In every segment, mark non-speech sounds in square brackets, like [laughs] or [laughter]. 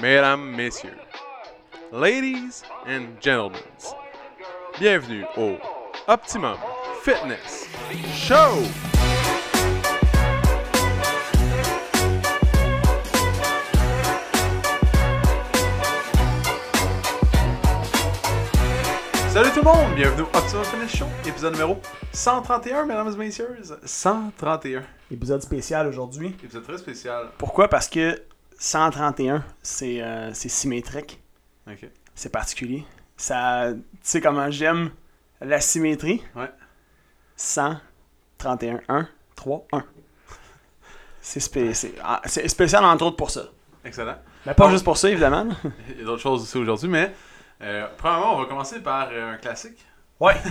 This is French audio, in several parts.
mesdames, messieurs, ladies and gentlemen, bienvenue au Optimum Fitness Show! Salut tout le monde, bienvenue au Optimum Fitness Show, épisode numéro 131, mesdames et messieurs, 131. Épisode spécial aujourd'hui. Épisode très spécial. Pourquoi? Parce que 131, c'est euh, c'est symétrique. C'est particulier. Ça, tu sais comment j'aime la symétrie? Ouais. 131, 1, 3, 1. C'est spé- ah, spécial entre autres pour ça. Excellent. Mais pas juste pour ça, évidemment. [laughs] Il y a d'autres choses aussi aujourd'hui, mais euh, premièrement, on va commencer par euh, un classique. Ouais. [laughs]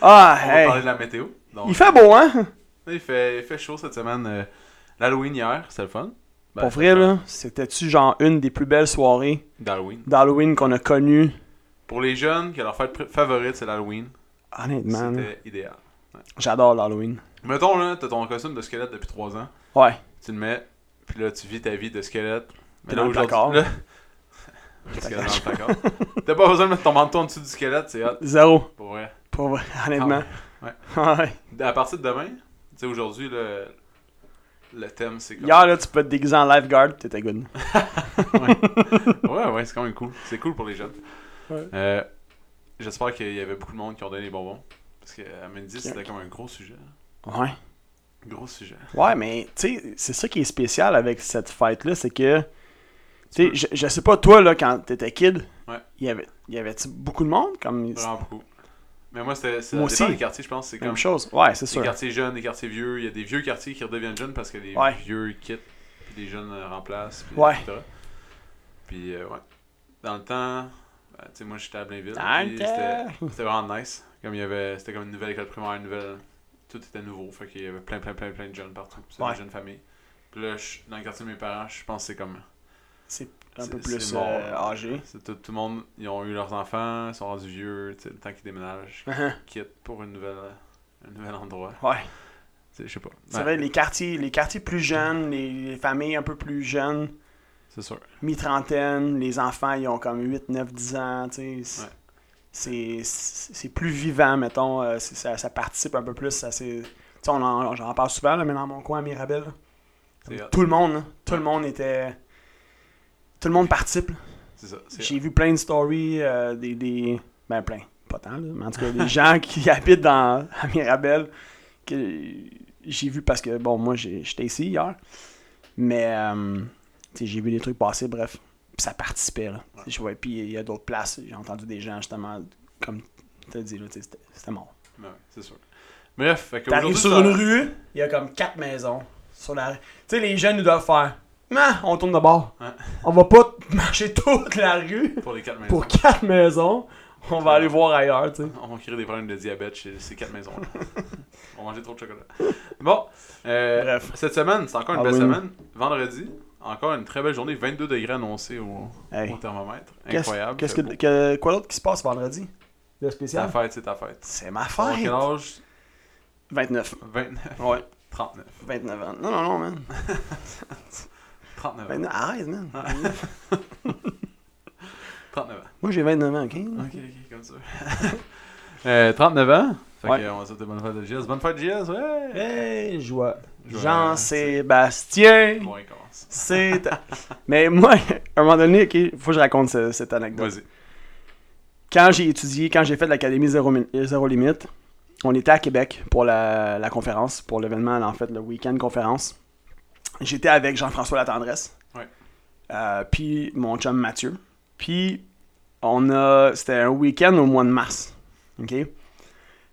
Ah, On va hey. parler de la météo. Donc, Il fait beau, hein? il fait, il fait chaud cette semaine. euh, L'Halloween hier, c'était le fun. Ben, Pour vrai, là, c'était-tu genre une des plus belles soirées? D'Halloween. d'Halloween qu'on a connues? Pour les jeunes, que leur fête pr- favorite, c'est l'Halloween. Honnêtement, là, C'était idéal. j'adore l'Halloween. Mettons, là, t'as ton costume de squelette depuis 3 ans. Ouais. Tu le mets, puis là, tu vis ta vie de squelette. T'es dans le aujourd'hui, placard. là- [laughs] Le squelette dans le placard? [laughs] T'as pas besoin de mettre ton manteau en dessous du squelette, c'est hot. Zéro. Pour vrai. Pour vrai, honnêtement. Ouais. [laughs] Ouais. À partir de demain, tu sais, aujourd'hui, le, le thème, c'est comme. Hier, là, tu peux te déguiser en lifeguard, t'étais good. [laughs] Ouais, ouais, c'est quand même cool. C'est cool pour les jeunes. Ouais. Euh, J'espère qu'il y avait beaucoup de monde qui ont donné des bonbons. Parce qu'à Mendy, c'était comme un gros sujet. Ouais. Gros sujet. Ouais, mais, tu sais, c'est ça qui est spécial avec cette fête-là, c'est que, tu sais, je, je sais pas, toi, là, quand t'étais kid, Ouais. il y avait, il y avait beaucoup de monde, comme, Vraiment beaucoup. Mais moi, c'était. c'est- Moi Ça dépend aussi. des quartiers, je pense. C'est comme. même chose. Ouais, c'est Des sûr. quartiers jeunes, des quartiers vieux. Il y a des vieux quartiers qui redeviennent jeunes parce que les Ouais. vieux quittent. Puis les jeunes euh, remplacent. Puis, Ouais. etc. Puis, euh, ouais. Dans le temps, ben, tu sais, moi, j'étais à Blainville. Dans le puis temps. C'était c'était vraiment nice. Comme il y avait. C'était comme une nouvelle école primaire, une nouvelle. Tout était nouveau. Fait qu'il y avait plein, plein, plein, plein de jeunes partout. C'était Ouais. des jeunes familles. Puis là, je- dans le quartier de mes parents, je pense que c'est comme. C'est un c'est- peu c'est plus euh, âgé. C'est tout, tout le monde, ils ont eu leurs enfants, ils sont rendus vieux, le temps qu'ils déménagent, [laughs] quittent pour une nouvelle, un nouvel endroit. Ouais. Je sais pas. C'est Ouais, vrai, les quartiers, les quartiers plus jeunes, les, les familles un peu plus jeunes, C'est sûr. mi-trentaine, les enfants, ils ont comme 8, 9, 10 ans, tu sais. Ouais. C'est c'est c'est plus vivant, mettons. euh, c'est- ça, ça participe un peu plus. à ces- Tu sais, on en, j'en parle souvent, là, mais dans mon coin à Mirabel, C'est tout le monde, là, tout Ouais. le monde était... Tout le monde participe. C'est ça. J'ai vu plein de stories, euh, des, des... Ben, plein. Pas tant, là. Mais en tout cas, des [laughs] gens qui habitent dans, à [laughs] Mirabel, que j'ai vu parce que, bon, moi, j'étais ici hier. Mais, euh, tu sais, j'ai vu des trucs passer, bref. Puis ça participait, là. Ouais. Je vois, puis il y a d'autres places. J'ai entendu des gens, justement, comme tu as dit, là, tu sais, c'était mort. Ouais, c'est sûr. Bref, fait que T'arrives sur ça- une rue, il y a comme quatre maisons sur la. Tu sais, les jeunes, ils doivent faire. Ah, on tourne de bord. Ouais. On va pas [laughs] marcher toute la rue Pour les quatre maisons. pour quatre maisons. On va aller voir ailleurs, tu sais. On va créer des problèmes de diabète chez ces quatre maisons [laughs] On va manger trop de chocolat. Bon, euh, Bref. cette semaine, c'est encore une belle Halloween. semaine. Vendredi, encore une très belle journée. 22 degrés annoncés au, Hey. au thermomètre. Incroyable. Qu'est-ce fait que, que- quoi d'autre qui se passe vendredi? Ta spécial? fête, c'est ta fête. C'est ma fête! quel âge? 29. 29. Ouais, 39. 29 ans. Non, non, non, man. [laughs] 39 ans. 29, arrête, man. [laughs] 39 ans. Moi, j'ai 29 ans, ok? Ok, ok, comme ça. [laughs] euh, 39 ans? Fait Ouais. que, on va souhaiter bonne fête de JS. Bonne fête de JS, ouais! Hey, joie. Jean-Sébastien, il c'est... [laughs] Mais moi, à un moment donné, ok, faut que je raconte ce- cette anecdote. Vas-y. Quand j'ai étudié, quand j'ai fait l'Académie Zéro, Zéro Limite, on était à Québec pour la, la conférence, pour l'événement, en fait, le week-end conférence. J'étais avec Jean-François Latendresse. Ouais. Euh, puis mon chum Mathieu. Puis on a. C'était un week-end au mois de mars. OK?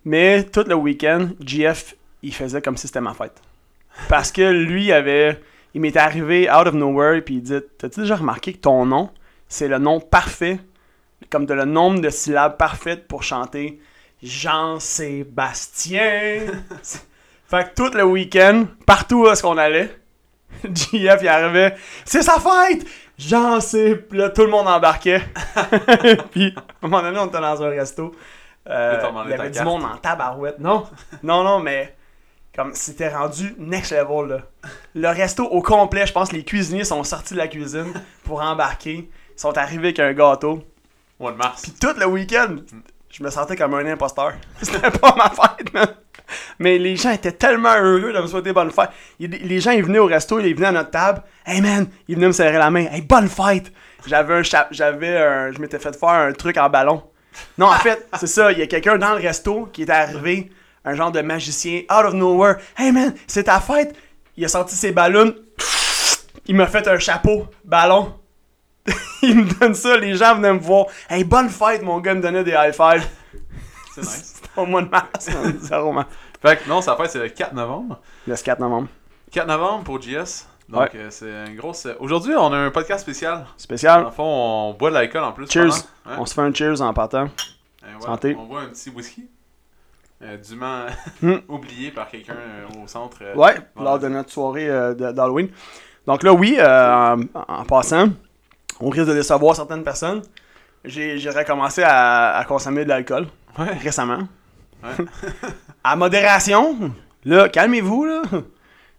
Mais tout le week-end, GF, il faisait comme si c'était ma fête. Parce que lui avait. Il m'était arrivé out of nowhere, puis il dit T'as-tu déjà remarqué que ton nom, c'est le nom parfait, comme de le nombre de syllabes parfaites pour chanter Jean-Sébastien? [laughs] Fait que tout le week-end, partout où est-ce qu'on allait, [laughs] JF il arrivait C'est sa fête Jean sais, Puis là, tout le monde embarquait. [laughs] puis, à un moment donné, on était dans un resto. Euh, il y avait du monde en tabarouette. Non, non, non, mais Comme c'était rendu next level là. Le resto au complet, je pense que les cuisiniers sont sortis de la cuisine pour embarquer. Ils sont arrivés avec un gâteau. Mois de mars. Puis tout le week-end, je me sentais comme un imposteur. [laughs] C'était pas ma fête, man. Mais les gens étaient tellement heureux de me souhaiter bonne fête. Les gens, ils venaient au resto, ils venaient à notre table. Hey man, ils venaient me serrer la main. Hey, bonne fête! J'avais un j'avais un. Je m'étais fait faire un truc en ballon. Non, en fait, c'est ça. Il y a quelqu'un dans le resto qui était arrivé, un genre de magicien, out of nowhere. Hey man, c'est ta fête! Il a sorti ses ballons. Il m'a fait un chapeau, ballon. [laughs] il me donne ça, les gens venaient me voir. Hey, bonne fête, mon gars me donnait des high five. C'est nice. [laughs] C'était au mois de mars. [laughs] Fait que non, sa fête, c'est le 4 novembre. Le 4 novembre. 4 novembre pour JS. Donc, Ouais. euh, c'est une grosse. Aujourd'hui, on a un podcast spécial. Dans Spécial. le fond, on boit de l'alcool en plus. Cheers. Ouais. On se fait un cheers en partant. Santé. On boit un petit whisky. Euh, dûment [laughs] Hmm. oublié par quelqu'un euh, au centre. Ouais, lors de notre soirée d'Halloween. Donc là, oui, en, en passant, on risque de décevoir certaines personnes. J'ai j'ai recommencé à, à consommer de l'alcool Ouais. récemment. Ouais. [laughs] à modération. Là, calmez-vous, là.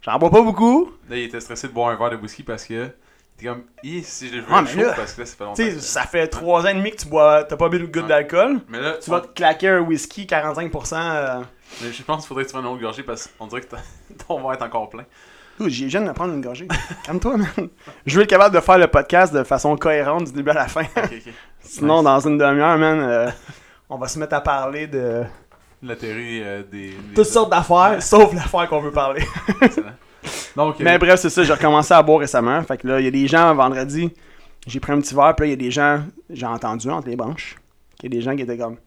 J'en bois pas beaucoup. Là, il était stressé de boire un verre de whisky parce que. Était comme. Hi, si je le veux Ah, chaud là, parce que là, ça fait longtemps. Tu sais, que- ça fait trois ans et demi que tu bois, t'as pas bu de goutte d'alcool. Mais là, Tu vas te claquer un whisky 45%. euh, Mais je pense qu'il faudrait que tu prennes une autre gorgée parce qu'on dirait que ton [laughs] verre est encore plein. J'ai viens de prendre une gorgée. Calme-toi, man. Je veux être capable de faire le podcast de façon cohérente du début à la fin. Sinon, Nice. dans une demi-heure, man, euh, on va se mettre à parler de La théorie euh, des. des- toutes sortes d'affaires, sauf l'affaire qu'on veut parler. Excellent. Donc, euh, Mais bref, c'est ça, j'ai recommencé à boire récemment. Fait que là, il y a des gens, vendredi, j'ai pris un petit verre, puis là, il y a des gens, j'ai entendu entre les branches, qu'il y a des gens qui étaient comme...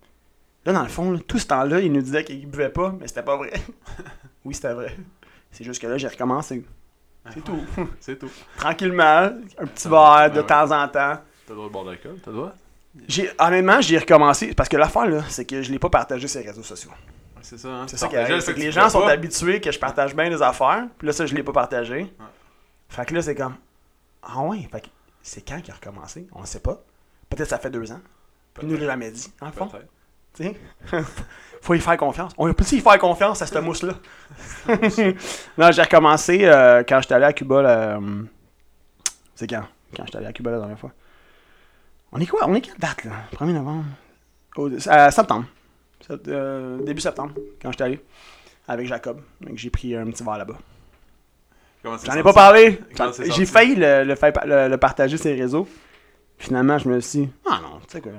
Là, dans le fond, là, tout ce temps-là, ils nous disaient qu'ils buvaient pas, mais c'était pas vrai. [laughs] oui, c'était vrai. C'est juste que là, j'ai recommencé. C'est tout. [laughs] c'est tout. Tranquillement, un petit verre de temps en temps. T'as le droit de boire de l'alcool T'as le droit J'ai, honnêtement, j'ai recommencé, parce que l'affaire, là, c'est que je l'ai pas partagé sur les réseaux sociaux. Ouais, C'est ça, hein. C'est ça qui arrive, c'est que les gens sont pas. habitués que je partage bien des affaires, puis là, ça, je l'ai pas partagé. Fait que là, c'est comme, ah ouais, fait que c'est quand qu'il a recommencé? On ne sait pas. Peut-être ça fait deux ans. Puis il nous l'a jamais dit, le fond. [laughs] Faut y faire confiance. On peut y faire confiance à cette [laughs] mousse-là? [laughs] non, j'ai recommencé euh, quand j'étais allé à Cuba. là, euh, C'est quand? Quand j'étais allé à Cuba la dernière fois. On est quoi? On est quelle date, là? 1er novembre? Au- euh, septembre. Sept- euh, début septembre, quand j'étais allé. Avec Jacob. Donc j'ai pris un petit verre là-bas. J'en ai pas parlé. J'ai failli le, le faire pa- le- le partager sur les réseaux. Finalement, je me suis dit, ah non, tu sais quoi,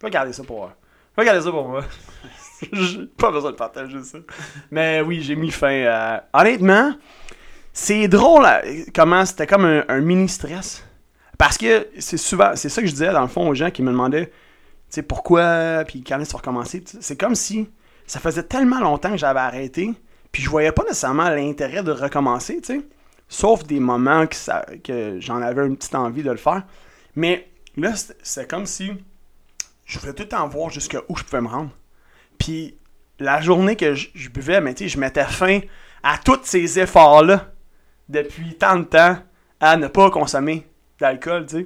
je vais garder ça pour moi. Je vais garder ça pour moi. [laughs] J'ai pas besoin de partager ça. Mais oui, j'ai mis fin. Honnêtement, c'est drôle là, comment c'était comme un, un mini stress. Parce que c'est souvent, c'est ça que je disais dans le fond aux gens qui me demandaient, tu sais, pourquoi, puis quand est-ce recommencer. C'est comme si ça faisait tellement longtemps que j'avais arrêté, puis je voyais pas nécessairement l'intérêt de recommencer, tu sais. Sauf des moments que, j'en avais une petite envie de le faire. Mais là, c'est- comme si je voulais tout le temps voir jusqu'à où je pouvais me rendre. Puis la journée que je, je buvais, mais je mettais fin à tous ces efforts-là depuis tant de temps à ne pas consommer d'alcool, tu sais.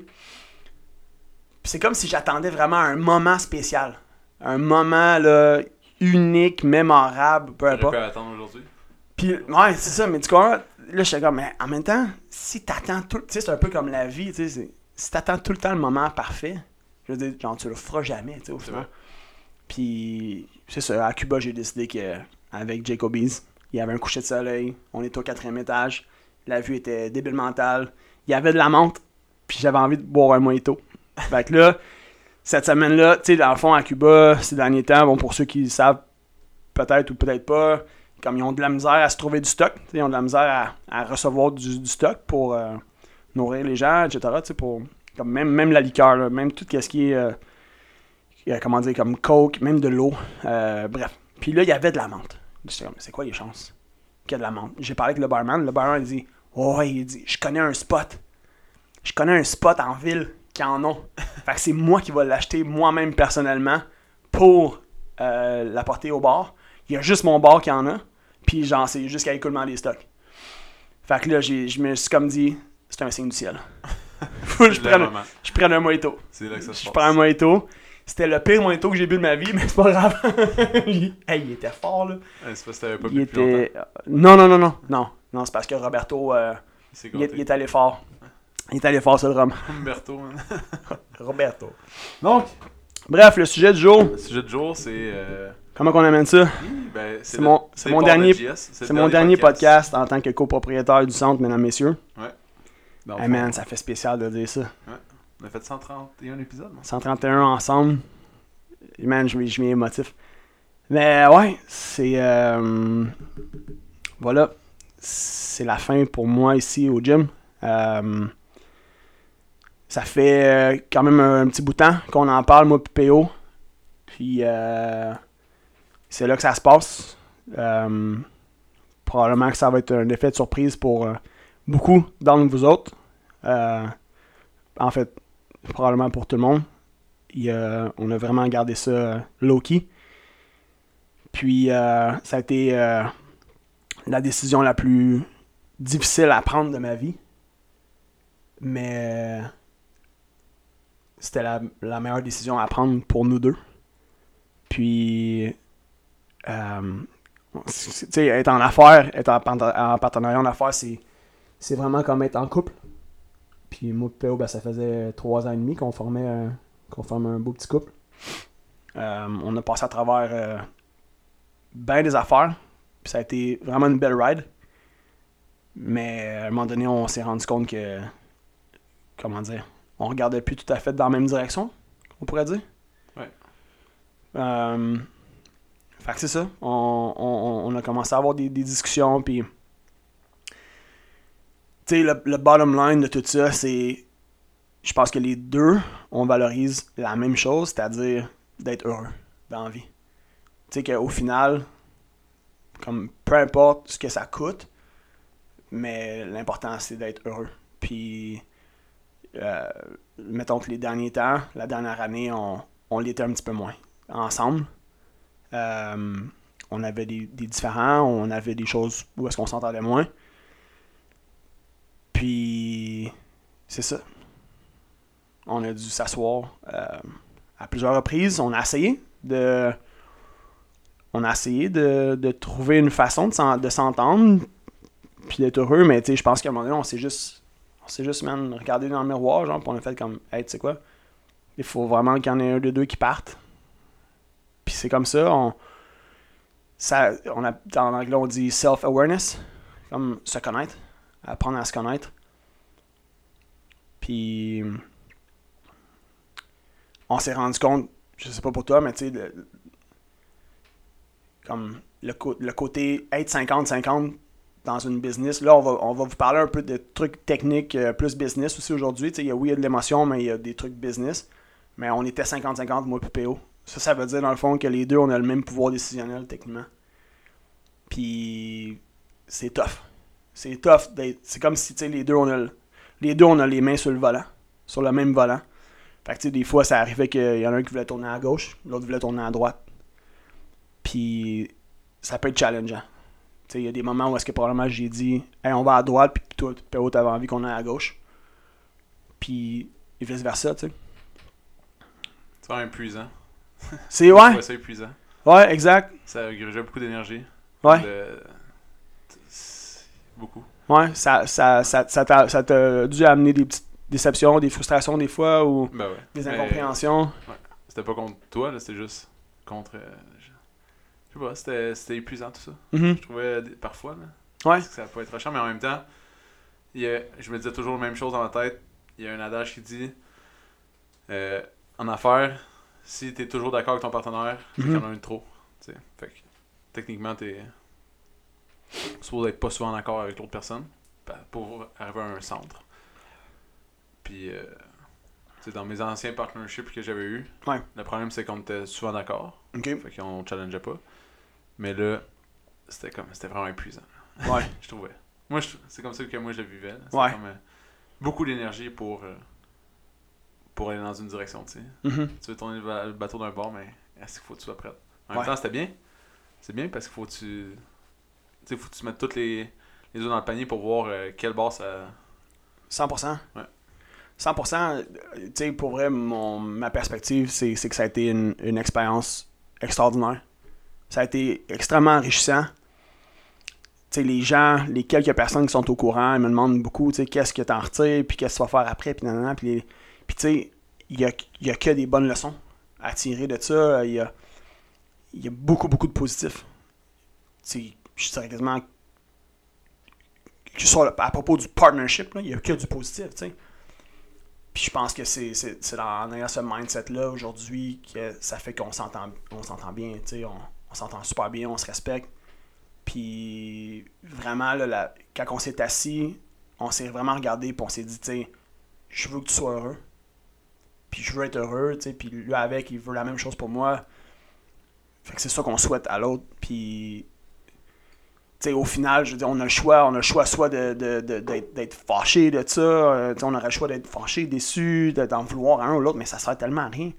Puis c'est comme si j'attendais vraiment un moment spécial. Un moment, là, unique, mémorable, peu importe. attendre aujourd'hui. Puis, ouais, c'est ça, mais tu comprends? Là, j'étais comme, mais en même temps, si t'attends tout. Tu sais, c'est un peu comme la vie, tu sais. Si t'attends tout le temps le moment parfait, je veux dire, genre, tu le feras jamais, tu sais, au final. Puis, c'est ça, à Cuba, j'ai décidé que avec Jacobies, il y avait un coucher de soleil, on était au quatrième étage, la vue était débile mentale, il y avait de la menthe, puis j'avais envie de boire un mojito. fait que là, cette semaine-là, tu sais, dans le fond, à Cuba, ces derniers temps, bon, pour ceux qui le savent, peut-être ou peut-être pas, comme ils ont de la misère à se trouver du stock, ils ont de la misère à, recevoir du, stock pour euh, nourrir les gens, etc. Pour, comme même, même la liqueur, même tout ce qui est, euh, euh, comment dire, comme coke, même de l'eau, bref. Puis là, il y avait de la menthe. C'est quoi les chances qu'il y ait de la menthe? J'ai parlé avec le barman, le barman il dit, ouais, il dit, je connais un spot. Je connais un spot en ville qui en ont. fait que c'est moi qui vais l'acheter moi-même personnellement pour euh, l'apporter au bar. Il y a juste mon bar qui en a. Puis genre, c'est jusqu'à l'écoulement des stocks. Fait que là, je me suis comme dit, c'est un signe du ciel. [laughs] Faut que je prenne, je un mojito. C'est là que ça se Je prends un mojito. C'était le pire mojito que j'ai bu de ma vie, [laughs] mais c'est pas grave. il... [laughs] Hey, il était fort, là. Ouais, c'est parce que t'avais pas bu longtemps. était... Non, non, non, non. Non, non c'est parce que Roberto, euh, est, il est allé fort. Il est allé fort sur le rhum. [laughs] Humberto, man. [laughs] Roberto. Donc, bref, le sujet du jour, Le sujet du jour, c'est. euh, comment qu'on amène ça? ben, C'est mon- de dernier- C'est mon dernier podcast. en tant que copropriétaire du centre, mesdames, messieurs. Dans le Hey fond, man, ça fait spécial de dire ça. On a fait 131 épisodes, non? 131 ensemble. Et Man, je, je m'y émotif. Mais ouais, c'est. euh, voilà. C'est la fin pour moi ici au gym. Euh, ça fait euh, quand même un, petit bout de temps qu'on en parle, moi et PO. Puis euh, c'est là que ça se passe. Euh, probablement que ça va être un effet de surprise pour beaucoup d'entre vous autres. En fait, probablement pour tout le monde. On a vraiment gardé ça low-key. Puis, euh, ça a été la décision la plus difficile à prendre de ma vie. Mais c'était la, meilleure décision à prendre pour nous deux. Puis, euh, tu sais, être en affaires, être en, parten- en partenariat en affaires, c'est, vraiment comme être en couple. Puis moi ben, ça faisait trois ans et demi qu'on formait qu'on formait un beau petit couple. Euh, on a passé à travers euh, bien des affaires. Puis ça a été vraiment une belle ride. Mais à un moment donné, on s'est rendu compte que. Comment dire On regardait plus tout à fait dans la même direction, on pourrait dire. Ouais. Euh, fait que c'est ça. On, on- on a commencé à avoir des, des discussions. Puis. Tu sais, le, le bottom line de tout ça, c'est. Je pense que les deux, on valorise la même chose, c'est-à-dire d'être heureux dans la vie. Tu sais qu'au final, comme peu importe ce que ça coûte, mais l'important c'est d'être heureux. Puis, mettons que les derniers temps, la dernière année, on, on l'était un petit peu moins ensemble. Euh, on avait des, des différends, on avait des choses où est-ce qu'on s'entendait moins. Puis, c'est ça. On a dû s'asseoir euh, à plusieurs reprises. On a essayé de. On a essayé de, de trouver une façon de s'en- de s'entendre puis d'être heureux, mais je pense qu'à un moment donné, on s'est juste. S'est juste, man, regardé dans le miroir, genre, puis on a fait comme, hey, tu sais quoi? Il faut vraiment qu'il y en ait un des deux qui parte. Puis c'est comme ça, on. Ça, on a, en anglais, on dit self-awareness, comme se connaître, apprendre à se connaître. Puis on s'est rendu compte, je sais pas pour toi, mais tu sais, comme le, co- le côté être 50-50 dans une business, là, on va, on va vous parler un peu de trucs techniques euh, plus business aussi aujourd'hui. Oui, il y a de l'émotion, mais il y a des trucs business. Mais on était 50-50, moi et PO. Ça, ça veut dire dans le fond que les deux, on a le même pouvoir décisionnel techniquement. Puis c'est tough. C'est tough. C'est comme si les deux, on a le- les deux, on a les mains sur le volant, sur le même volant. Fait que des fois, ça arrivait qu'il y en a un qui voulait tourner à gauche, l'autre voulait tourner à droite. Puis ça peut être challengeant. Il y a des moments où est-ce que probablement j'ai dit, hey, on va à droite, puis toi, Péo, t'avais envie qu'on aille à gauche. Puis et vice versa, tu sais. C'est vraiment épuisant. C'est ouais, ça épuisant. ouais, exact. Ça grugeait beaucoup d'énergie. Ouais. Le- c'est- Beaucoup. Ouais, ça, ça, ça, ça t'a ça t'a dû amener des petites déceptions, des frustrations des fois, ou Ben ouais. des Mais incompréhensions. C'était pas contre toi, là, c'était juste contre. euh, je sais pas, c'était c'était épuisant tout ça. Mhm. Je trouvais des- parfois, là. Ouais. que ça peut être rushant, mais en même temps, il y a- je me disais toujours la même chose dans ma tête. Il y a un adage qui dit euh, en affaires, si t'es toujours d'accord avec ton partenaire, c'est qu'il y en a un de trop. tu sais. Fait que, techniquement, t'es supposé être pas souvent d'accord avec l'autre personne pour arriver à un centre. Puis, euh, dans mes anciens partnerships que j'avais eu, Ouais. le problème c'est qu'on était souvent d'accord. Ok. Fait qu'on challengeait pas. Mais là, c'était comme c'était vraiment épuisant, Ouais. [laughs] je trouvais. Moi, c'est comme ça que moi je le vivais. Ouais. comme, euh, beaucoup d'énergie pour, euh, pour aller dans une direction, tu sais. Mhm. Tu veux tourner le, ba- le bateau d'un bord, mais est-ce qu'il faut que tu sois prête? En Ouais. même temps, c'était bien. C'est bien parce qu'il faut que tu. Tu faut que tu mettes toutes les, les œufs dans le panier pour voir euh, quel bord ça. 100%. Ouais. 100%, euh, tu sais, pour vrai, mon, ma perspective, c'est c'est que ça a été une, une expérience extraordinaire. Ça a été extrêmement enrichissant. Tu sais, les gens, les quelques personnes qui sont au courant, ils me demandent beaucoup, qu'est-ce que t'en retires, puis qu'est-ce que tu vas faire après, puis nanana, puis il y a, y a que des bonnes leçons à tirer de ça. Il y a, beaucoup, beaucoup de positifs. Tu sais, je dirais quasiment à propos du partnership, il y a que du positif, tu sais. Puis je pense que c'est en ayant ce mindset-là aujourd'hui que ça fait qu'on s'entend bien, tu sais, on, on s'entend super bien, on se respecte. Puis vraiment, là, quand on s'est assis, on s'est vraiment regardé puis on s'est dit, tu je veux que tu sois heureux. Puis je veux être heureux, tu puis lui avec, il veut la même chose pour moi. Fait que c'est ça qu'on souhaite à l'autre. Puis tu sais, au final, je veux dire, on a le choix, on a le choix soit de, d'être, fâché de ça, euh, on aurait le choix d'être fâché, déçu, de- d'en vouloir un ou l'autre, mais ça sert tellement à rien.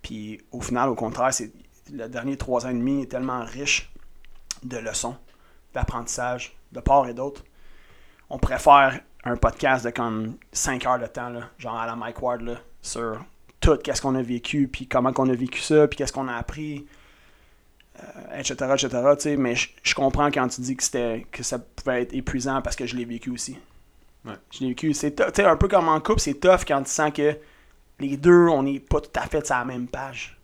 Puis au final, au contraire, c'est le dernier trois ans et demi est tellement riche de leçons, d'apprentissage, de part et d'autre. On pourrait faire un podcast de comme 5 heures de temps, là, genre à la Mike Ward, là, sur tout qu'est-ce qu'on a vécu, puis comment qu'on a vécu ça, puis qu'est-ce qu'on a appris, euh, etc., etc., tu sais, mais je je comprends quand tu dis que, c'était, que ça pouvait être épuisant parce que je l'ai vécu aussi. Ouais. Je l'ai vécu. C'est un peu comme en couple, c'est tough quand tu sens que les deux, on n'est pas tout à fait sur la même page.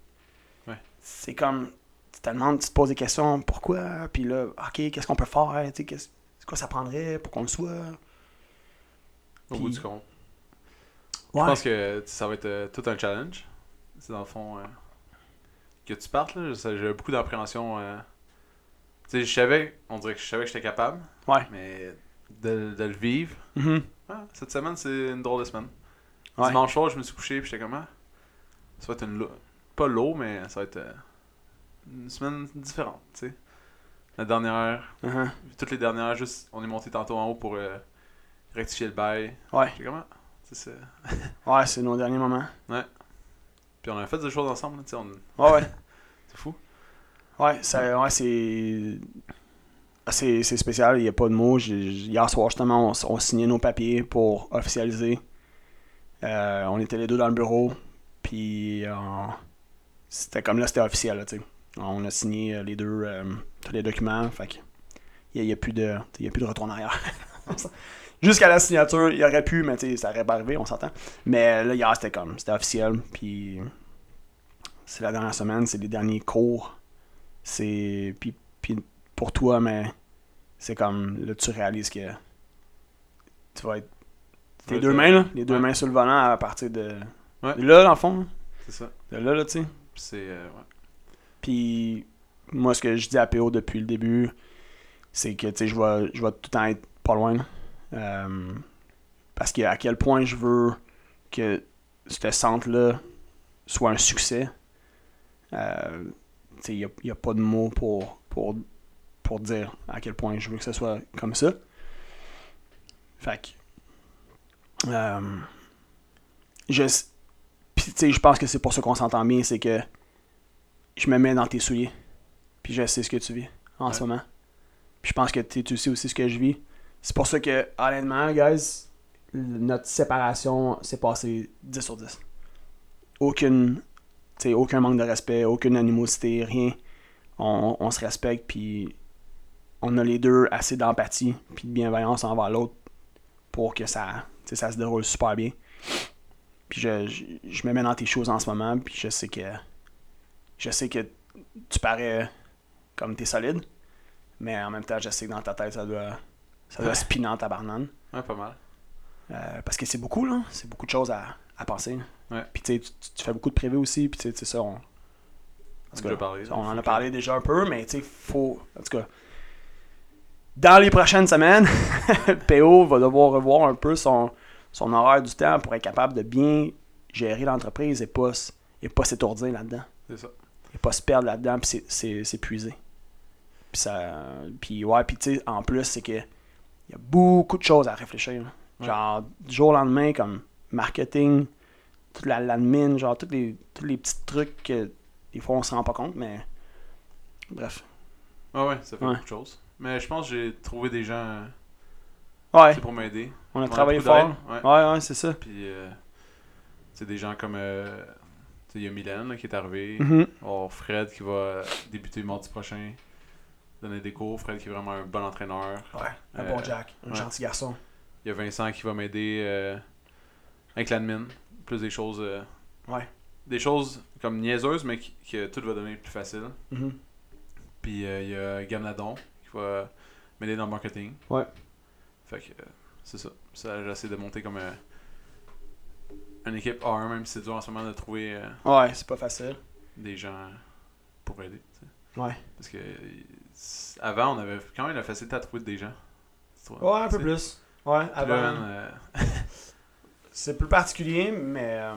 C'est comme, tu te demandes, tu te poses des questions, pourquoi, puis là, ok, qu'est-ce qu'on peut faire, tu sais, c'est quoi ça prendrait pour qu'on le soit? Au Puis- bout du compte. Ouais. Je pense que ça va être euh, tout un challenge. C'est dans le fond euh, que tu partes là. J'ai beaucoup d'appréhension. euh. Tu sais, je savais, on dirait que je savais que j'étais capable, Ouais. mais de, de le vivre. Mhm. ah, cette semaine, c'est une drôle de semaine. Ouais. Dimanche soir, je me suis couché puis j'étais comme ah, ça va être une pas low, mais ça va être euh, une semaine différente, tu sais. La dernière, Mhm. toutes les dernières, juste on est monté tantôt en haut pour euh, rectifier le bail. Ouais. J'étais comme ah, tu sais, c'est- Ouais, c'est nos derniers moments. Puis on a fait des choses ensemble, tu sais, on... Ouais, ouais. [laughs] c'est fou. Ouais, ça, ouais c'est. C'est c'est spécial, il n'y a pas de mots. Hier soir, justement, on, on signait nos papiers pour officialiser. Euh, on était les deux dans le bureau. Puis euh, c'était comme là, c'était officiel. tu sais. on a signé euh, les deux euh, tous les documents. Fait il n'y a, plus de il y a plus de retour en arrière. [laughs] Jusqu'à la signature, il y aurait pu, mais tu sais, ça aurait pas arrivé, on s'entend. Mais là, hier, c'était comme, c'était officiel. Puis c'est la dernière semaine, c'est les derniers cours. C'est. Puis, puis pour toi, mais c'est comme, là, tu réalises que tu vas être. Tes deux mains, là, les deux ouais. mains sur le volant à partir de. Ouais. de là, dans le fond. là. C'est ça. De là, là, tu sais. C'est. euh. Puis moi, ce que je dis à PO depuis le début, c'est que je vais, tout le temps être pas loin. Euh, parce que à quel point je veux que ce centre-là soit un succès. Euh, il n'y a, pas de mots pour, pour, pour dire à quel point je veux que ce soit comme ça. Fait que. je, je pense que c'est pour ça qu'on s'entend bien, c'est que je me mets dans tes souliers. Puis je sais ce que tu vis en Ouais. ce moment. Puis je pense que tu tu sais aussi ce que je vis. C'est pour ça que, honnêtement, guys, notre séparation s'est passée 10 sur 10. Aucune, aucun manque de respect, aucune animosité, rien. On, on se respecte, puis on a les deux assez d'empathie, puis de bienveillance envers l'autre pour que ça, ça se déroule super bien. Puis je, je, je me mets dans tes choses en ce moment, puis je sais que je sais que tu parais comme t'es solide, mais en même temps, je sais que dans ta tête, ça doit, ça doit Ouais. spinner en tabarnane. Ouais, pas mal. Euh, parce que c'est beaucoup, là. C'est beaucoup de choses à, à penser. Ouais. Puis tu sais, tu- fais beaucoup de privé aussi, puis tu sais, tu sais, ça, on... En tout cas, parlé, on en a parlé déjà un peu, mais tu sais, faut... En tout cas, dans les prochaines semaines, [laughs] PO va devoir revoir un peu son, son horaire du temps pour être capable de bien gérer l'entreprise et pas, et pas s'étourdir là-dedans. C'est ça. Et pas se perdre là-dedans, puis s'épuiser. Puis ça... Puis ouais, puis tu sais, en plus, c'est que il y a beaucoup de choses à réfléchir. là. Ouais. Genre, du jour au lendemain, comme marketing, toute la l'admin, genre, tous les, tous les petits trucs que des fois on se rend pas compte, mais bref. Ouais, ouais, ça fait Ouais. beaucoup de choses. Mais je pense que j'ai trouvé des gens Ouais, c'est pour m'aider. on a On travaillé fort. Ouais, ouais, c'est ça. Puis, euh, tu sais, des gens comme. euh, tu sais, il y a Mylène là, qui est arrivé. Mhm. Oh, Fred qui va euh, débuter mardi prochain. Donner des cours. Fred qui est vraiment un bon entraîneur. Ouais, un Euh, bon Jack, un ouais. gentil garçon. Il y a Vincent qui va m'aider euh, avec l'admin. Plus des choses. euh, Ouais. Des choses comme niaiseuses, mais qui- que tout va devenir plus facile. Mhm. Puis euh, il y a Gamnadon qui va m'aider dans le marketing. Ouais. Fait que euh, c'est ça. ça J'essaie de monter comme euh, une équipe A1, même si c'est dur en ce moment de trouver euh, Ouais, c'est pas facile. des gens pour aider. Ouais. Parce que avant, on avait quand même la facilité à trouver des gens. Ouais, un peu plus. Ouais, avant. euh, [laughs] C'est plus particulier, mais, euh,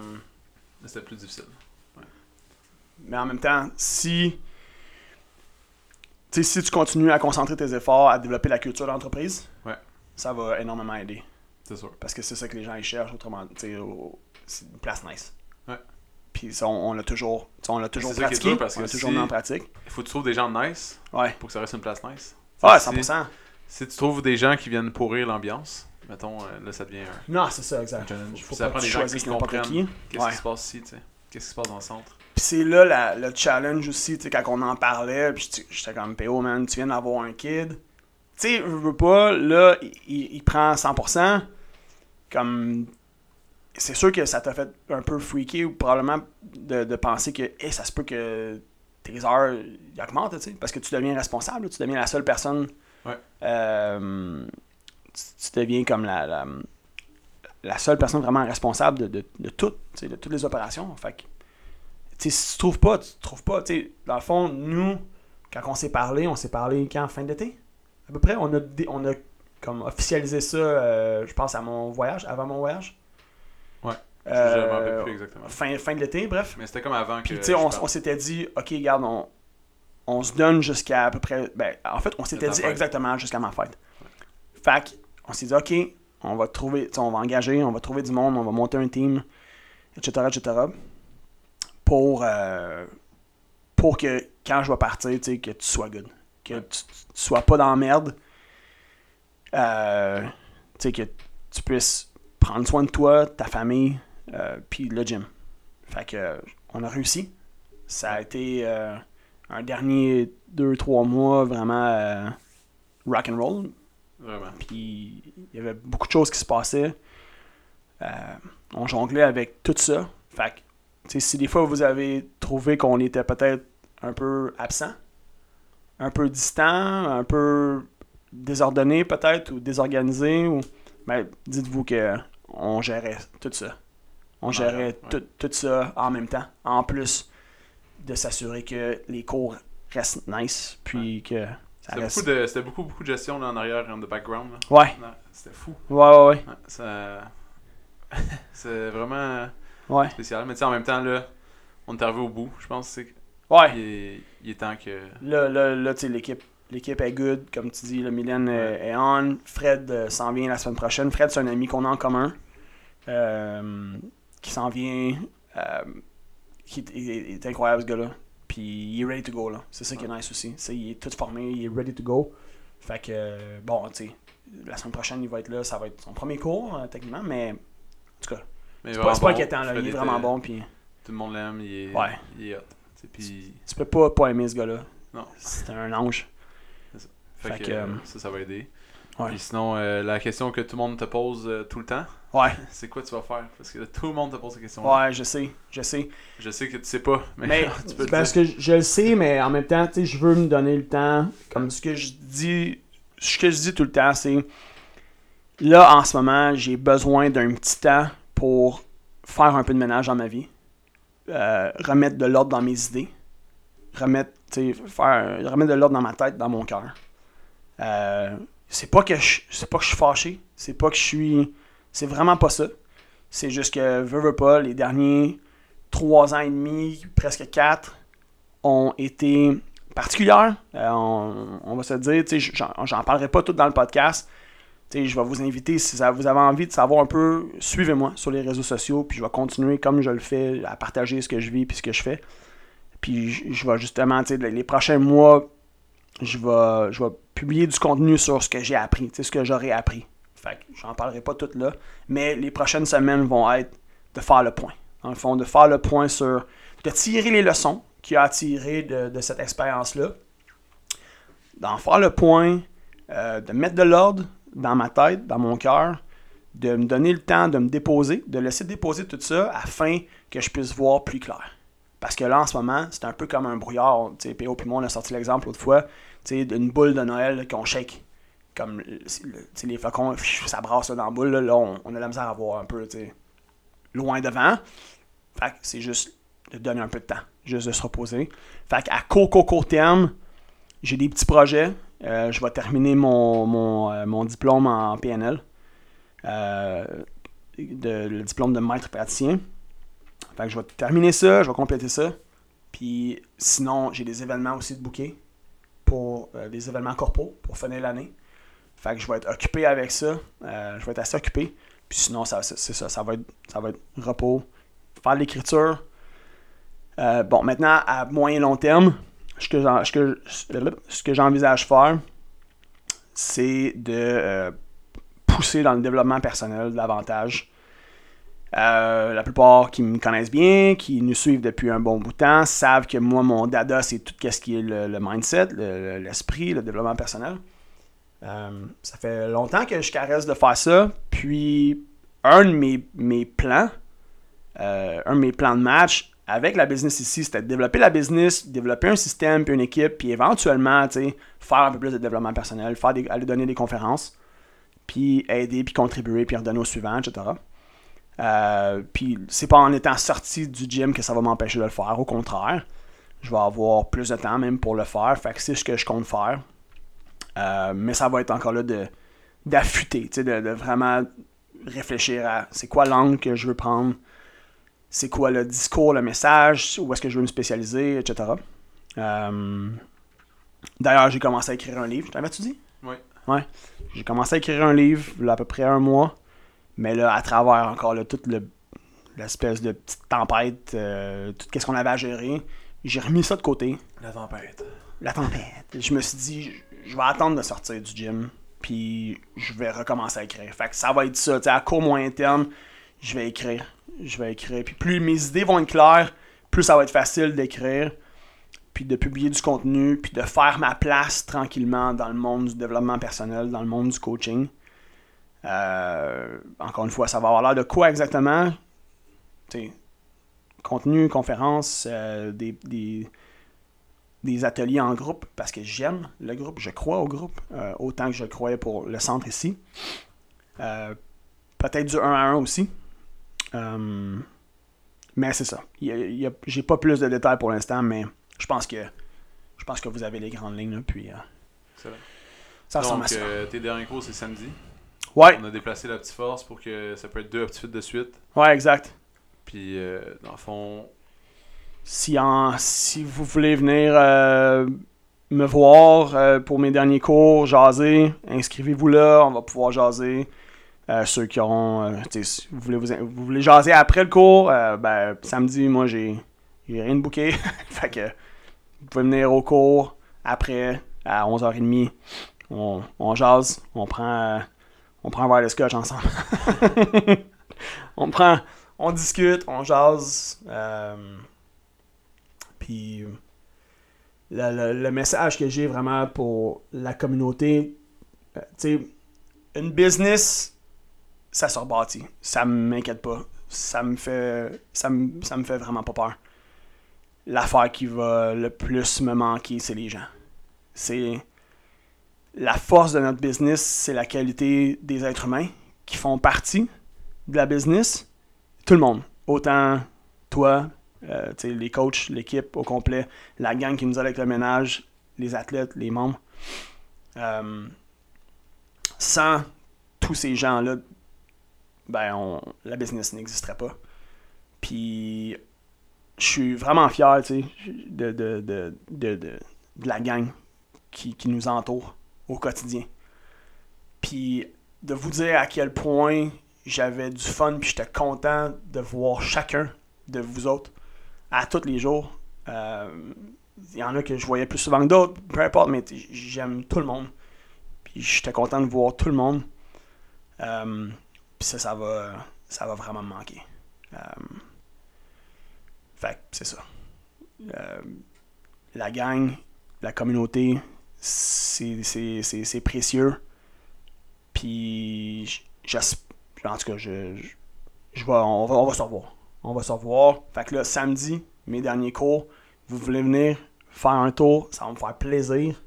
c'était plus difficile. mais en même temps, si. Tu sais, si tu continues à concentrer tes efforts à développer la culture d'entreprise, Ouais. Ça va énormément aider. C'est sûr. Parce que c'est ça que les gens ils cherchent, autrement. Tu c'est une place nice. Ouais. Puis ça, on, on l'a toujours, on l'a toujours pratiqué. dur, parce on l'a toujours si- mis en pratique. Il faut que tu trouves des gens nice Ouais. pour que ça reste une place nice. Ouais, Si- 100%. Si tu trouves des gens qui viennent pourrir l'ambiance, mettons, euh, là, ça devient un Non, c'est ça, exact. challenge. Faut ça prend des gens qui comprennent qui. qu'est-ce Ouais. qui se passe ici, tu sais. Qu'est-ce qui se passe dans le centre? Puis c'est là la- le challenge aussi, tu sais, quand on en parlait, puis j'étais- j'étais comme PO, man, tu viens d'avoir un kid. Tu sais, je veux pas, là, il, prend 100%, comme. C'est sûr que ça t'a fait un peu freaky ou probablement de, de penser que, hey, ça se peut que tes heures augmentent, tu sais, parce que tu deviens responsable, tu deviens la seule personne. Ouais. Euh, tu, tu deviens comme la, la, la seule personne vraiment responsable de, de, de tout, tu sais, de toutes les opérations. Fait que, tu sais, si tu trouves pas, tu trouves pas. Tu sais, dans le fond, nous, quand on s'est parlé, on s'est parlé quand? Fin d'été À peu près, on a, dé- on a comme officialisé ça, euh, je pense, à mon voyage, avant mon voyage. Ouais. Euh, je me rappelle plus exactement. fin, fin de l'été, bref. Mais c'était comme avant que. Puis, tu sais, je on, on s'était dit, OK, regarde, on, on se donne jusqu'à à peu près. Ben, en fait, on s'était ta dit exactement jusqu'à ma fête. Fait que, on s'est dit, OK, on va trouver, on va engager, on va trouver du monde, on va monter un team, etc., etc. Pour, euh, pour que quand je vais partir, tu sais, que tu sois good. Que tu, tu sois pas dans la merde. Euh, tu sais, que tu puisses prendre soin de toi, ta famille, euh, puis le gym. Fait que, on a réussi. Ça a été euh, un dernier 2-3 mois vraiment euh, rock and roll. Vraiment. Puis il y avait beaucoup de choses qui se passaient. On jonglait avec tout ça. Fait que, si des fois vous avez trouvé qu'on était peut-être un peu absent, un peu distant, un peu désordonné peut-être, ou désorganisé, ou ben, dites-vous que on gérait tout ça. On Ouais, gérait ouais. tout, tout ça en même temps, en plus de s'assurer que les cours restent nice, puis que ça C'était reste... beaucoup, de, c'était beaucoup, beaucoup de gestion là, en arrière, en de background. là. Ouais, Non, C'était fou. ouais, ouais, ouais. Ouais, ça... [laughs] c'est vraiment spécial. Mais tu sais, en même temps, là, on est arrivé au bout. Je pense c'est Ouais. il est, il est temps que. Là, là, là tu sais, l'équipe, l'équipe est good, comme tu dis. Le Mylène est- Ouais. est on. Fred euh, s'en vient la semaine prochaine. Fred, c'est un ami qu'on a en commun. euh, qui s'en vient. euh, qui est, il est- il est incroyable, ce gars-là. Puis il est ready to go, là. C'est ça qui est nice aussi. Il est tout formé, il est ready to go. Fait que, bon, tu sais, la semaine prochaine, il va être là. Ça va être son premier cours, euh, techniquement, mais en tout cas, c'est pas, bon. inquiétant, là. Il est vraiment bon, puis Tout le monde l'aime. Il est, Ouais. il est hot. Tu sais, Puis, tu peux pas pas aimer ce gars-là. Non. C'est un ange. fait, Fait que, que, euh, ça, ça va aider. Ouais. Puis sinon, euh, la question que tout le monde te pose euh, tout le temps, Ouais, [laughs] c'est quoi tu vas faire? Parce que là, tout le monde te pose cette question. ouais, je sais, je sais. Je sais que tu sais pas, [laughs] mais, Mais [laughs] tu peux le parce dire. que je, je le sais, mais en même temps, tu sais, je veux me donner le temps. Comme ce que je dis, ce que je dis tout le temps, c'est là en ce moment, j'ai besoin d'un petit temps pour faire un peu de ménage dans ma vie, Euh, remettre de l'ordre dans mes idées, remettre, faire, remettre de l'ordre dans ma tête, dans mon cœur. Euh, c'est pas que je, c'est pas que je suis fâché, c'est pas que je suis, c'est vraiment pas ça. C'est juste que veux, veux pas, les derniers trois ans et demi, presque quatre, ont été particulières. Euh, on, va se dire, j'en parlerai pas tout dans le podcast. Je vais vous inviter, si ça- vous avez envie de savoir un peu, suivez-moi sur les réseaux sociaux, puis je vais continuer comme je le fais à partager ce que je vis puis ce que je fais. Puis je, vais justement, les prochains mois, je vais, je vais publier du contenu sur ce que j'ai appris, ce que j'aurais appris. Fait que j'en parlerai pas toutes là. Mais les prochaines semaines vont être de faire le point. Dans le fond, de faire le point sur. de tirer les leçons qu'il a tirées de, de cette expérience-là. D'en faire le point, euh, de mettre de l'ordre dans ma tête, dans mon cœur, de me donner le temps de me déposer, de laisser déposer tout ça afin que je puisse voir plus clair. Parce que là, en ce moment, c'est un peu comme un brouillard. Tu sais, PO puis moi, on a sorti l'exemple l'autre fois, d'une boule de Noël qu'on shake. Comme les flocons, ça brasse dans la boule. Là, on, a la misère à voir un peu, loin devant. Fait que c'est juste de donner un peu de temps, juste de se reposer. Fait qu'à court, court, court terme, j'ai des petits projets. Euh, je vais terminer mon, mon, euh, diplôme en PNL. Euh, le diplôme de maître praticien. Fait que je vais terminer ça, je vais compléter ça. Puis sinon, j'ai des événements aussi de booker pour des événements corpaux pour finir l'année. Fait que je vais être occupé avec ça. Je vais être assez occupé. Puis sinon, ça, c'est ça. Ça va, être, ça va être repos. Faire de l'écriture. Bon, maintenant, à moyen long terme, ce que, j'envisage faire, c'est de euh, pousser dans le développement personnel davantage. Euh, la plupart qui me connaissent bien, qui nous suivent depuis un bon bout de temps, savent que moi, mon dada, c'est tout ce qui est le, mindset, le- le- l'esprit, le, développement personnel. Euh, ça fait longtemps que je caresse de faire ça. Puis, un de mes, mes plans, un de mes plans de match avec la business ici, c'était de développer la business, développer un système, puis une équipe, puis éventuellement, tu sais, faire un peu plus de développement personnel, faire aller donner des conférences, puis aider, puis contribuer, puis redonner au suivant, etc. Euh, puis c'est pas en étant sorti du gym que ça va m'empêcher de le faire. Au contraire, je vais avoir plus de temps même pour le faire. Fait que c'est ce que je compte faire. Euh, mais ça va être encore là d'affûter, de, de vraiment réfléchir à c'est quoi l'angle que je veux prendre, c'est quoi le discours, le message, où est-ce que je veux me spécialiser, etc. Euh, D'ailleurs, j'ai commencé à écrire un livre. T'avais-tu dit? Oui. Ouais. J'ai commencé à écrire un livre, il y a à peu près un mois. Mais là, à travers encore là, toute le- l'espèce de petite tempête, euh, tout ce qu'on avait à gérer, j'ai remis ça de côté. La tempête. La tempête. Je me suis dit, je- je vais attendre de sortir du gym, puis je vais recommencer à écrire. Fait que ça va être ça, tu sais, à court moyen terme, je vais écrire. Je vais écrire. Puis plus mes idées vont être claires, plus ça va être facile d'écrire, puis de publier du contenu, puis de faire ma place tranquillement dans le monde du développement personnel, dans le monde du coaching. Euh, encore une fois, ça va avoir l'air de quoi exactement? Tu sais, contenu, conférence, euh, des, des, ateliers en groupe, parce que j'aime le groupe, je crois au groupe, euh, autant que je croyais pour le centre ici. Peut-être du 1 à 1 aussi. Euh, mais c'est ça. J'ai pas plus de détails pour l'instant, mais je pense que je pense que vous avez les grandes lignes, là, puis euh, Excellent. ça ressemble Donc, à ça. euh, tes derniers cours, c'est samedi. Ouais, On a déplacé la petite force pour que ça peut être deux petits de suite. ouais, exact. Puis, euh, dans le fond, Si, en, si vous voulez venir euh, me voir pour mes derniers cours, jaser, inscrivez-vous là, on va pouvoir jaser. Euh, ceux qui auront. euh, si vous voulez, vous, vous voulez jaser après le cours, euh, ben, samedi, moi, j'ai j'ai rien de booké. [laughs] fait que vous pouvez venir au cours après, à 11h30. On, on jase, on prend, euh, on prend un verre de scotch ensemble. [laughs] on prend, on discute, on jase. puis le, le- le message que j'ai vraiment pour la communauté, tu sais, une business, ça se rebâtit. Ça m'inquiète pas. Ça me fait, ça me, ça me fait vraiment pas peur. L'affaire qui va le plus me manquer, c'est les gens. C'est la force de notre business, c'est la qualité des êtres humains qui font partie de la business. Tout le monde. Autant toi, euh, les coachs, l'équipe au complet, la gang qui nous aide avec le ménage, les athlètes, les membres. Euh, sans tous ces gens-là, ben on, la business n'existerait pas. Puis je suis vraiment fier, de, de, de, de, la gang qui, qui nous entoure au quotidien. Puis de vous dire à quel point j'avais du fun, puis j'étais content de voir chacun de vous autres à tous les jours. Euh, Il y en a que je voyais plus souvent que d'autres, peu importe, mais j'aime tout le monde. Puis j'étais content de voir tout le monde. Euh, Puis ça, ça va, ça va vraiment me manquer. Euh, fait c'est ça. Euh, la gang, la communauté, c'est précieux. Puis, en tout cas, je, je, je on, va, on va se revoir. On va se revoir. Fait que là, samedi, mes derniers cours, vous voulez venir faire un tour, ça va me faire plaisir.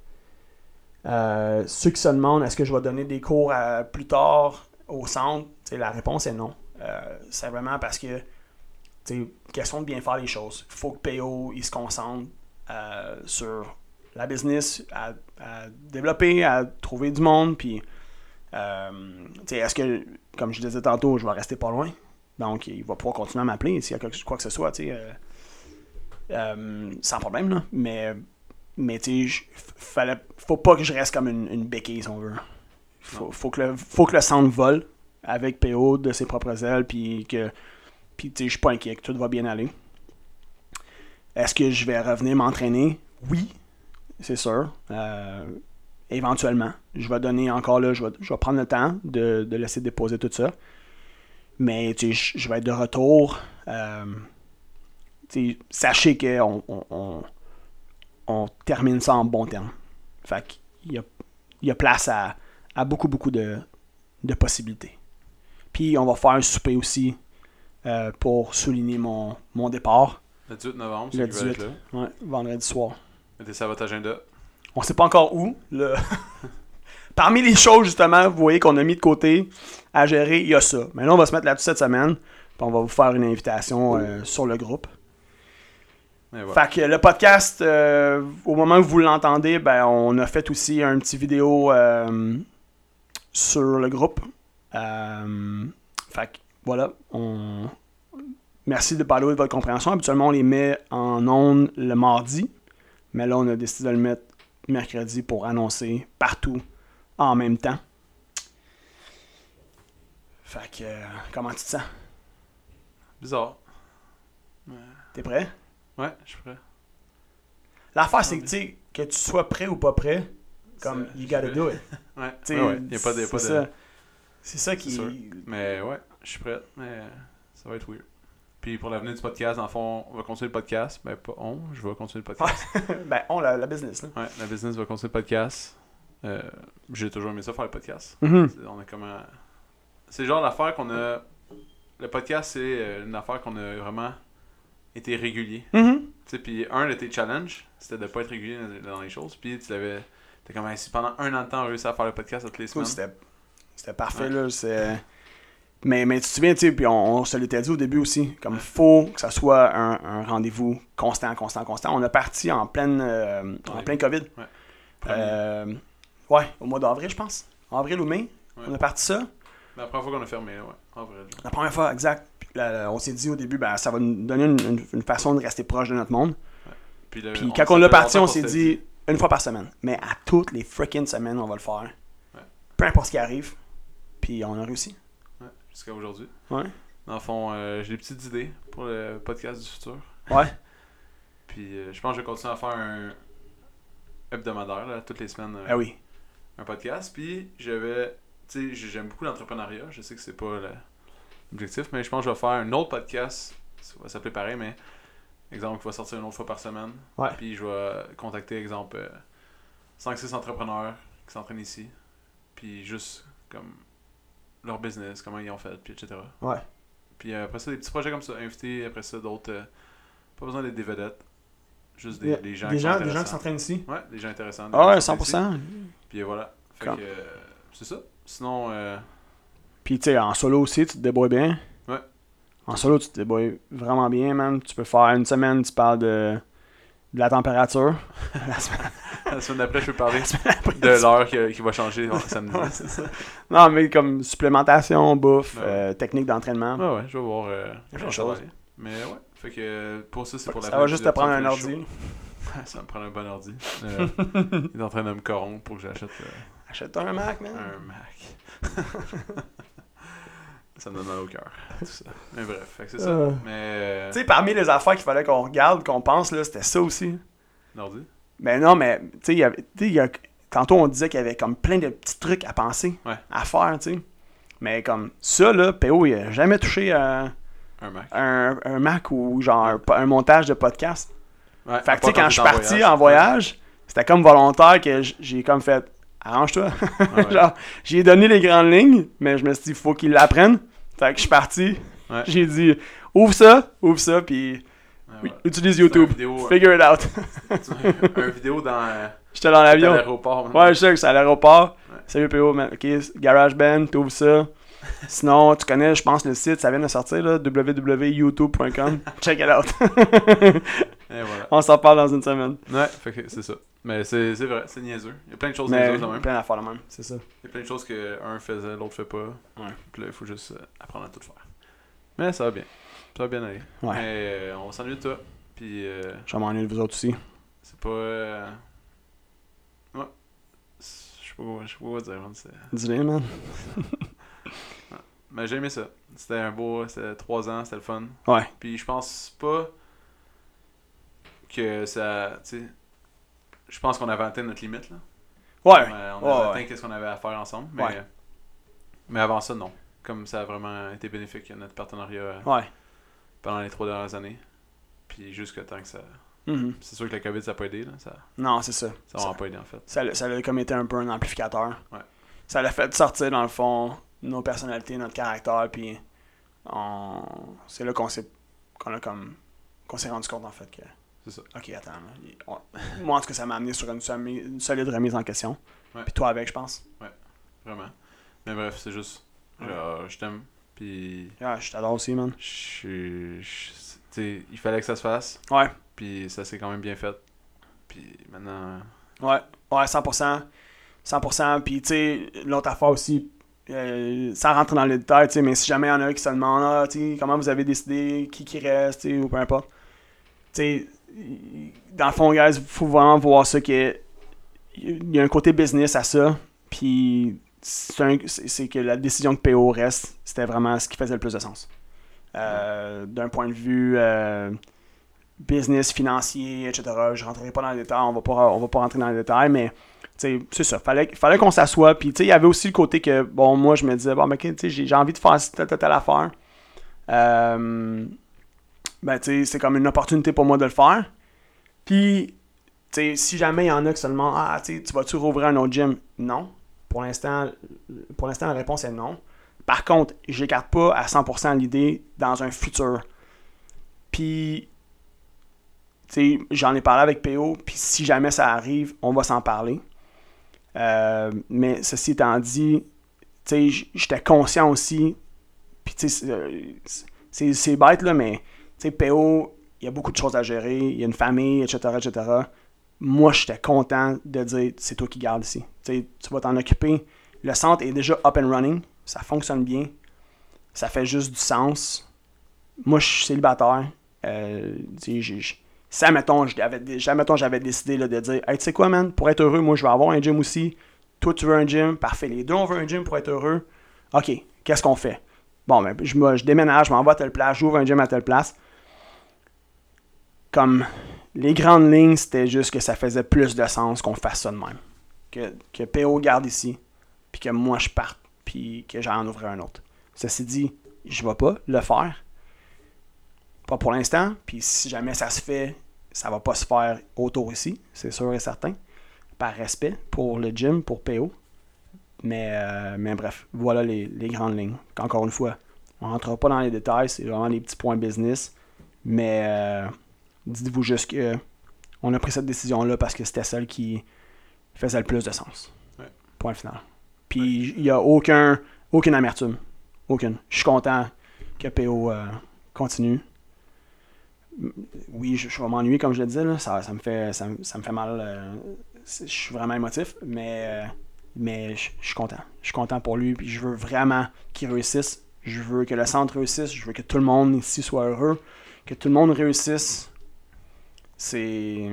Euh, ceux qui se demandent est-ce que je vais donner des cours à- plus tard? Au centre, tu la réponse est non. Euh, c'est vraiment parce que c'est question de bien faire les choses. Il faut que PO il se concentre euh, sur la business, à, développer, à trouver du monde. Puis, euh, tu est-ce que, comme je disais tantôt, je vais rester pas loin? Donc, il va pouvoir continuer à m'appeler s'il y a quoi que ce soit, tu sans problème, là. Mais, mais tu sais, fallait, faut pas que je reste comme une, une béquille, si on veut. Faut, faut, que le, faut que le centre vole avec PO de ses propres ailes, puis que, puis tu sais, je suis pas inquiet, que tout va bien aller. Est-ce que je vais revenir m'entraîner? Oui, c'est sûr. Euh, éventuellement. Je vais donner encore là, je vais, je vais prendre le temps de, de laisser déposer tout ça. Mais tu sais, je, vais être de retour. Euh, tu sais, sachez qu'on on, on, on termine ça en bon terme. Fait qu'il y a, il y a place à, à beaucoup, beaucoup de, de possibilités. Puis on va faire un souper aussi euh, pour souligner mon, mon départ. Le 18 novembre, Le veulent être 18. là? Ouais, vendredi soir. Mettez ça à votre agenda? On sait pas encore où. là. [laughs] Parmi les choses, justement, vous voyez qu'on a mis de côté à gérer, il y a ça. Mais là, on va se mettre là-dessus cette semaine. Puis on va vous faire une invitation euh, sur le groupe. Voilà. Fait que le podcast, euh, au moment où vous l'entendez, ben, on a fait aussi un petit vidéo sur le groupe. Euh, fait que voilà, on... merci de parler de votre compréhension. Habituellement, on les met en ondes le mardi, mais là, on a décidé de le mettre mercredi pour annoncer partout en même temps. Fait que, euh, comment tu te sens? Bizarre. T'es prêt? Ouais, je suis prêt. L'affaire, c'est que, tu sais, que tu sois prêt ou pas prêt, comme, you gotta do it. [laughs] Ouais, T'sais, ouais, ouais. Il n'y a pas de. pas de- ça. C'est ça qui. sûr. Mais ouais, je suis prêt. Mais ça va être weird. Puis pour l'avenir du podcast, dans le fond, on va continuer le podcast. Ben pas on, je vais continuer le podcast. [laughs] ben, on, la, la business, là. ouais, la business va continuer le podcast. Euh, J'ai toujours aimé ça faire le podcast. Mhm. C'est- On a comment. C'est le genre d'affaire qu'on a. Le podcast, c'est euh, une affaire qu'on a vraiment été régulier. Mhm. Tu sais, puis un de tes challenges, c'était de pas être régulier dans les choses. Puis tu l'avais. T'es comme, si pendant un an de temps, on a réussi à faire le podcast toutes les Oui, semaines. C'était c'était parfait, Ouais. là. c'est- Mais, mais tu te souviens, tu sais, puis on, on se l'était dit au début aussi, comme faut que ça soit un, un rendez-vous constant, constant, constant. On a parti en pleine, euh, en Ouais. plein COVID. Premier. Euh, ouais, au mois d'avril, je pense. Avril ou mai, Ouais. on a parti ça. La première fois qu'on a fermé, ouais. Là. La première fois, exact. Puis là, là, on s'est dit au début, ben, ça va nous donner une, une- une façon de rester proche de notre monde. Puis, le- Puis on- quand ça on l'a parti, on s'est dit une fois par semaine. Mais à toutes les freaking semaines, on va le faire. Ouais. Peu importe ce qui arrive. Puis on a réussi. Ouais, jusqu'à aujourd'hui. Ouais. Dans le fond, euh, j'ai des petites idées pour le podcast du futur. Ouais. [laughs] Puis euh, je pense que je vais continuer à faire un hebdomadaire, là, toutes les semaines, euh, Ah oui. un podcast. Puis je vais. Tu sais, j'aime beaucoup l'entrepreneuriat. Je sais que c'est pas l'objectif, mais je pense que je vais faire un autre podcast. Ça va s'appeler pareil, mais. Exemple, qui va sortir une autre fois par semaine. Ouais. Puis je vais contacter, exemple, 5-6 entrepreneurs qui s'entraînent ici. Puis juste comme leur business, comment ils ont fait, puis etc. Ouais. Puis euh, après ça, des petits projets comme ça, inviter après ça d'autres. euh, pas besoin d'être des vedettes. Juste des, gens Des qui sont gens, des gens qui s'entraînent ici. Ouais, des gens intéressants. des Ah ouais, gens qui sont ici. 100%. Puis euh, voilà. Fait que euh, c'est ça. Sinon, euh, Puis tu sais, en solo aussi, tu te débrouilles bien. En solo, tu te débrouilles vraiment bien, man. Tu peux faire une semaine, tu parles de, de la température. [laughs] la semaine la semaine d'après, je peux parler [laughs] de l'heure qui, qui va changer samedi. [laughs] Ouais, ça. Non, mais comme supplémentation, bouffe, Ouais. euh, technique d'entraînement. Ouais, ouais, je vais voir. Euh, plein de ça choses. Mais ouais, fait que euh, pour ça, c'est pour la ça va juste te prendre un ordi. ça va me prendre un bon ordi. Euh, il est en train de me corrompre pour que j'achète euh, Achète-toi un Mac, man. un Mac. Ça me donne mal au cœur. [laughs] Mais bref, c'est ça. Euh. Mais. euh, Tu sais, parmi les affaires qu'il fallait qu'on regarde, qu'on pense, là, c'était ça aussi. L'ordi Mais non, mais tu sais, il y avait- tu sais, il y a- tantôt on disait qu'il y avait comme plein de petits trucs à penser, Ouais. à faire, tu sais. Mais comme ça, là, PO, il a jamais touché à Un Mac. un, un Mac ou genre un, un montage de podcast. Ouais, Fait que, tu sais, quand je suis parti en voyage, c'était comme volontaire que j'ai comme fait arrange-toi. Ouais. [laughs] genre, j'ai donné les grandes lignes, mais je me suis dit, faut qu'il l'apprenne. Fait que je suis parti. Ouais. [laughs] J'ai dit, ouvre ça, ouvre ça, puis Ouais, ouais. utilise YouTube. vidéo, Figure it out. [laughs] un vidéo dans euh, J'étais dans à l'avion. l'aéroport. Ouais, je sais que c'est à l'aéroport. Salut PO, man. Ok, GarageBand, t'ouvres ça. Sinon, tu connais, je pense, le site, ça vient de sortir, là, www.youtube.com. [laughs] Check it out. Voilà. On s'en parle dans une semaine. Ouais, fait que c'est ça. Mais c'est c'est vrai, c'est niaiseux. Il y a plein de choses Mais niaiseuses quand même. plein d'affaires de même, c'est ça. Il y a plein de choses que un faisait, l'autre fait pas. Ouais. Puis là, il faut juste apprendre à tout faire. Mais ça va bien. Ça va bien aller. Ouais. Mais euh, on s'ennuie de toi. Puis euh, Je vais m'ennuyer de vous autres aussi. c'est pas. euh, Ouais. Je sais pas, quoi- je sais pas quoi dire. man, Dis-le, man. [laughs] Mais j'ai aimé ça. C'était un beau. C'était 3 ans, c'était le fun. Ouais. Puis je pense pas que ça. Tu sais. Je pense qu'on avait atteint notre limite là. Ouais. Euh, on Ouais, ouais. atteint qu'est-ce qu'on avait à faire ensemble. Mais, Ouais. mais avant ça, non. Comme ça a vraiment été bénéfique notre partenariat euh, Ouais. pendant les trois dernières années. Puis jusqu'à temps que ça. Mhm. C'est sûr que la COVID ça a pas aidé là. Ça, Non, c'est ça. ça a Ça, vraiment pas aidé en fait. ça, a comme été un peu un amplificateur. Ouais. Ça l'a fait sortir, dans le fond, nos personnalités, notre caractère, puis on... c'est là qu'on s'est qu'on a comme qu'on s'est rendu compte en fait que C'est ça. ok attends là, [laughs] moi en tout cas ça m'a amené sur une, une solide remise en question Ouais. puis toi avec je pense Vraiment. Mais bref, c'est juste. Ouais. je t'aime. Puis. ouais, je t'adore aussi man Je. je- il fallait que ça se fasse. ouais Puis ça s'est quand même bien fait. Puis maintenant. ouais ouais 100% 100% puis tu sais l'autre affaire aussi euh, sans rentrer dans les détails, tu sais, mais si jamais il y en a un qui se demande ah, tu sais, comment vous avez décidé, qui qui reste, tu sais, ou peu importe. Tu sais, dans le fond, guys, il faut vraiment voir ça que il y a un côté business à ça, puis c'est que la décision que PO reste, c'était vraiment ce qui faisait le plus de sens. Euh, D'un point de vue euh, business, financier, etc., je rentrerai pas dans les détails, on va pas, on va pas rentrer dans les détails, mais c'est ça, fallait, fallait qu'on s'assoie. Puis, il y avait aussi le côté que, bon, moi, je me disais, bon, ben, tu sais, j'ai envie de faire telle, telle affaire. Euh, ben, c'est comme une opportunité pour moi de le faire. Puis, si jamais il y en a qui se demandent, ah, tu vas-tu rouvrir un autre gym? Non. Pour l'instant, la réponse est non. Par contre, j'écarte pas à 100% l'idée dans un futur. Puis, j'en ai parlé avec PO, puis si jamais ça arrive, on va s'en parler. Euh, mais ceci étant dit, j'étais conscient aussi, puis c'est- bête là, mais sais, PO, il y a beaucoup de choses à gérer, il y a une famille, etc., etc. Moi, j'étais content de dire, c'est toi qui gardes ici. Tu tu vas t'en occuper. Le centre est déjà up and running, ça fonctionne bien, ça fait juste du sens. Moi, je suis célibataire. Euh, tu si, admettons, j'avais, décidé là, de dire tu sais quoi, man, pour être heureux, moi, je vais avoir un gym aussi. Toi, tu veux un gym? Parfait. Les deux, on veut un gym pour être heureux. OK, qu'est-ce qu'on fait? Bon, ben, je, je déménage, je m'en vais à telle place, j'ouvre un gym à telle place. Comme les grandes lignes, c'était juste que ça faisait plus de sens qu'on fasse ça de même. Que, que PO garde ici, puis que moi, je parte, puis que j'en ouvre un autre. Ceci dit, je vais pas le faire. Pas pour l'instant. Puis si jamais ça se fait, ça va pas se faire autour ici, c'est sûr et certain. Par respect pour le gym, pour PO. Mais, euh, mais bref, voilà les, les grandes lignes. Encore une fois, on rentrera pas dans les détails, c'est vraiment les petits points business. Mais euh, dites-vous juste que on a pris cette décision-là parce que c'était celle qui faisait le plus de sens. Ouais. Point final. Puis il n'y a aucun, aucune amertume. Aucune. Je suis content que PO euh, continue. Oui, je, je vais m'ennuyer, comme je le disais. Là. Ça, ça, me fait, ça, me- ça me fait mal. euh, je suis vraiment émotif, mais, euh, mais je, je suis content. Je suis content pour lui. Puis je veux vraiment qu'il réussisse. Je veux que le centre réussisse. Je veux que tout le monde ici soit heureux. Que tout le monde réussisse. C'est.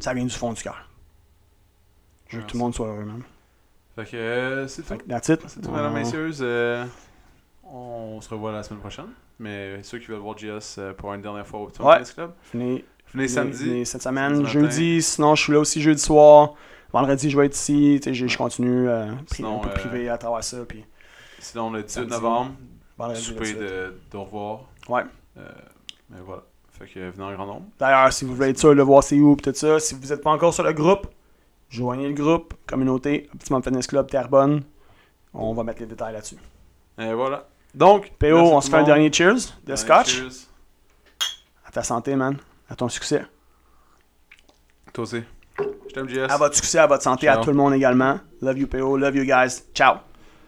Ça vient du fond du cœur. Je veux que tout le monde soit heureux, même. Fait que euh, c'est tout. C'est tout, mesdames, On- messieurs. Euh, on se revoit la semaine prochaine. Mais ceux qui veulent voir JS euh, pour une dernière fois au Petit Ouais. Club, Venez, venez samedi. venez cette semaine, jeudi, sinon je suis là aussi jeudi soir. Vendredi, je vais être ici. Je je continue euh, pri- Sinon, un peu privé à travers ça. Puis Sinon, le 18 Samedi. novembre, Vendredi, souper le 18. de, d'au revoir. Ouais. Mais voilà. Fait que venez en grand nombre. D'ailleurs, si vous voulez être sûr de voir c'est où tout ça, si vous n'êtes pas encore sur le groupe, joignez le groupe, communauté, Optimum Fitness Club Terrebonne. On va mettre les détails là-dessus. Et voilà. Donc, PO, merci on se fait un dernier cheers de scotch. cheers. À ta santé, man. À ton succès. Toi aussi. Je t'aime, JS. À votre succès, à votre santé, Ciao. à tout le monde également. Love you, PO. Love you, guys. Ciao.